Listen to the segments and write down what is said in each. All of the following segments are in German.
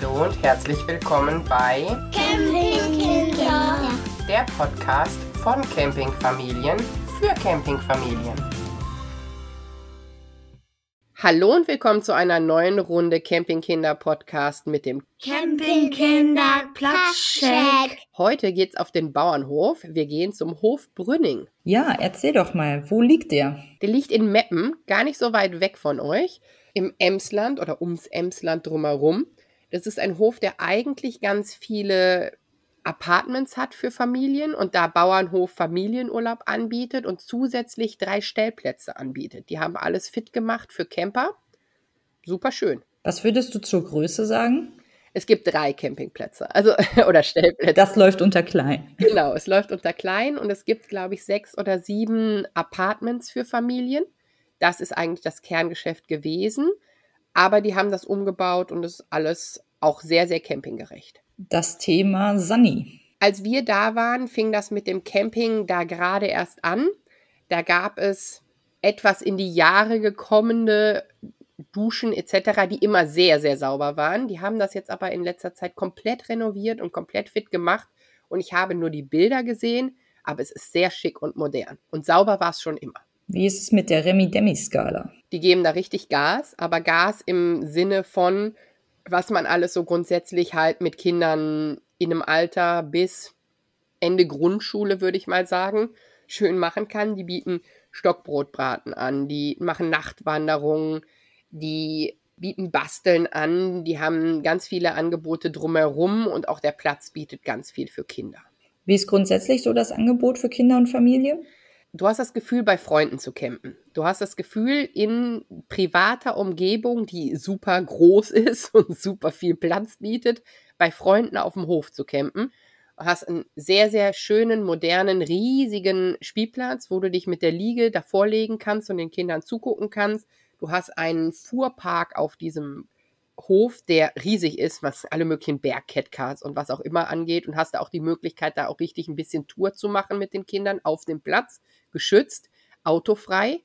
Hallo und herzlich willkommen bei Campingkinder. der Podcast von Campingfamilien für Campingfamilien. Hallo und willkommen zu einer neuen Runde Campingkinder Podcast mit dem Campingkinder Platzcheck. Heute geht's auf den Bauernhof. Wir gehen zum Hof Brünning. Ja, erzähl doch mal, wo liegt der? Der liegt in Meppen, gar nicht so weit weg von euch, im Emsland oder ums Emsland drumherum. Das ist ein Hof, der eigentlich ganz viele Apartments hat für Familien und da Bauernhof Familienurlaub anbietet und zusätzlich drei Stellplätze anbietet. Die haben alles fit gemacht für Camper. Super schön. Was würdest du zur Größe sagen? Es gibt drei Campingplätze, also oder Stellplätze. Das läuft unter klein. Genau, es läuft unter klein und es gibt, glaube ich, sechs oder sieben Apartments für Familien. Das ist eigentlich das Kerngeschäft gewesen. Aber die haben das umgebaut und es ist alles auch sehr, sehr campinggerecht. Das Thema Sunny. Als wir da waren, fing das mit dem Camping da gerade erst an. Da gab es etwas in die Jahre gekommene Duschen etc., die immer sehr, sehr sauber waren. Die haben das jetzt aber in letzter Zeit komplett renoviert und komplett fit gemacht. Und ich habe nur die Bilder gesehen, aber es ist sehr schick und modern. Und sauber war es schon immer. Wie ist es mit der Remi-Demi-Skala? Die geben da richtig Gas, aber Gas im Sinne von, was man alles so grundsätzlich halt mit Kindern in einem Alter bis Ende Grundschule, würde ich mal sagen, schön machen kann. Die bieten Stockbrotbraten an, die machen Nachtwanderungen, die bieten Basteln an, die haben ganz viele Angebote drumherum und auch der Platz bietet ganz viel für Kinder. Wie ist grundsätzlich so das Angebot für Kinder und Familie? Du hast das Gefühl, bei Freunden zu campen. Du hast das Gefühl, in privater Umgebung, die super groß ist und super viel Platz bietet, bei Freunden auf dem Hof zu campen. Du hast einen sehr, sehr schönen, modernen, riesigen Spielplatz, wo du dich mit der Liege davor legen kannst und den Kindern zugucken kannst. Du hast einen Fuhrpark auf diesem Hof, der riesig ist, was alle möglichen Bergcatcars und was auch immer angeht und hast da auch die Möglichkeit, da auch richtig ein bisschen Tour zu machen mit den Kindern auf dem Platz, geschützt, autofrei.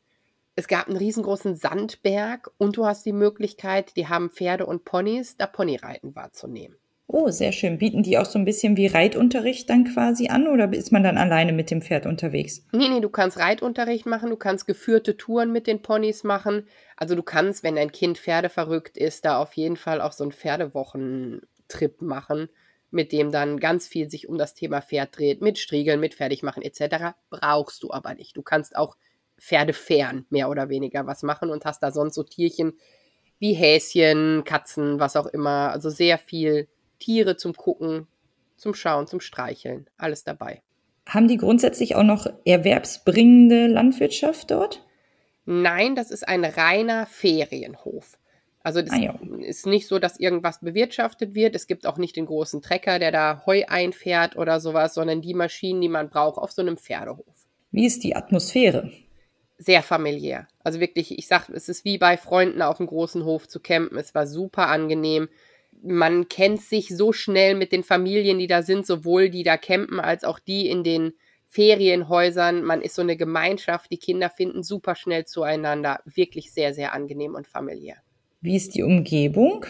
Es gab einen riesengroßen Sandberg und du hast die Möglichkeit, die haben Pferde und Ponys, da Ponyreiten wahrzunehmen. Oh, sehr schön. Bieten die auch so ein bisschen wie Reitunterricht dann quasi an oder ist man dann alleine mit dem Pferd unterwegs? Nee, nee, du kannst Reitunterricht machen, du kannst geführte Touren mit den Ponys machen. Also du kannst, wenn dein Kind pferdeverrückt ist, da auf jeden Fall auch so einen Pferdewochentrip machen, mit dem dann ganz viel sich um das Thema Pferd dreht, mit Striegeln, mit Fertigmachen etc. Brauchst du aber nicht. Du kannst auch Pferdefern mehr oder weniger was machen und hast da sonst so Tierchen wie Häschen, Katzen, was auch immer. Also sehr viel Tiere zum Gucken, zum Schauen, zum Streicheln. Alles dabei. Haben die grundsätzlich auch noch erwerbsbringende Landwirtschaft dort? Nein, das ist ein reiner Ferienhof. Also das Ah, ist nicht so, dass irgendwas bewirtschaftet wird. Es gibt auch nicht den großen Trecker, der da Heu einfährt oder sowas, sondern die Maschinen, die man braucht auf so einem Pferdehof. Wie ist die Atmosphäre? Sehr familiär. Also wirklich, ich sag, es ist wie bei Freunden auf dem großen Hof zu campen. Es war super angenehm. Man kennt sich so schnell mit den Familien, die da sind, sowohl die da campen als auch die in den Ferienhäusern. Man ist so eine Gemeinschaft. Die Kinder finden super schnell zueinander. Wirklich sehr, sehr angenehm und familiär. Wie ist die Umgebung?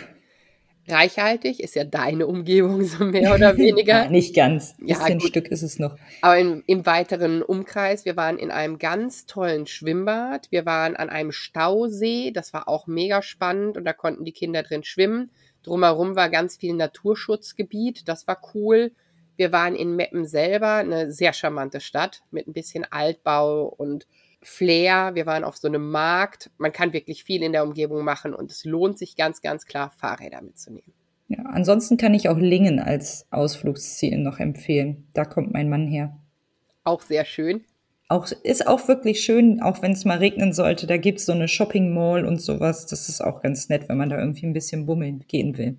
Reichhaltig ist ja deine Umgebung, so mehr oder weniger. Ja, nicht ganz. Ein Ja, gut. Stück ist es noch. Aber im, im weiteren Umkreis, wir waren in einem ganz tollen Schwimmbad. Wir waren an einem Stausee. Das war auch mega spannend und da konnten die Kinder drin schwimmen. Drumherum war ganz viel Naturschutzgebiet. Das war cool. Wir waren in Meppen selber, eine sehr charmante Stadt mit ein bisschen Altbau und Flair. Wir waren auf so einem Markt. Man kann wirklich viel in der Umgebung machen und es lohnt sich ganz, ganz klar, Fahrräder mitzunehmen. Ja, ansonsten kann ich auch Lingen als Ausflugsziel noch empfehlen. Da kommt mein Mann her. Auch sehr schön. Auch, ist auch wirklich schön, auch wenn es mal regnen sollte. Da gibt's so eine Shopping Mall und sowas. Das ist auch ganz nett, wenn man da irgendwie ein bisschen bummeln gehen will.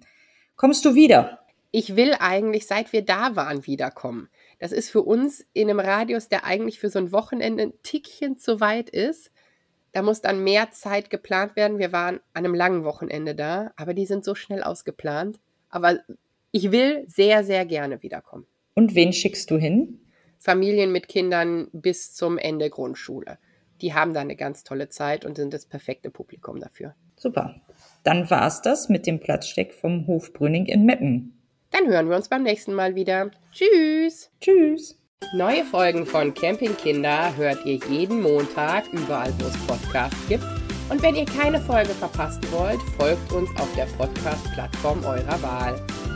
Kommst du wieder? ich will eigentlich, seit wir da waren, wiederkommen. Das ist für uns in einem Radius, der eigentlich für so ein Wochenende ein Tickchen zu weit ist. Da muss dann mehr Zeit geplant werden. Wir waren an einem langen Wochenende da, aber die sind so schnell ausgeplant. Aber ich will sehr, sehr gerne wiederkommen. Und wen schickst du hin? Familien mit Kindern bis zum Ende Grundschule. Die haben da eine ganz tolle Zeit und sind das perfekte Publikum dafür. Super. Dann war's das mit dem Platzsteck vom Hof Brüning in Meppen. Dann hören wir uns beim nächsten Mal wieder. Tschüss. Tschüss. Neue Folgen von Campingkinder hört ihr jeden Montag überall, wo es Podcasts gibt. Und wenn ihr keine Folge verpassen wollt, folgt uns auf der Podcast-Plattform eurer Wahl.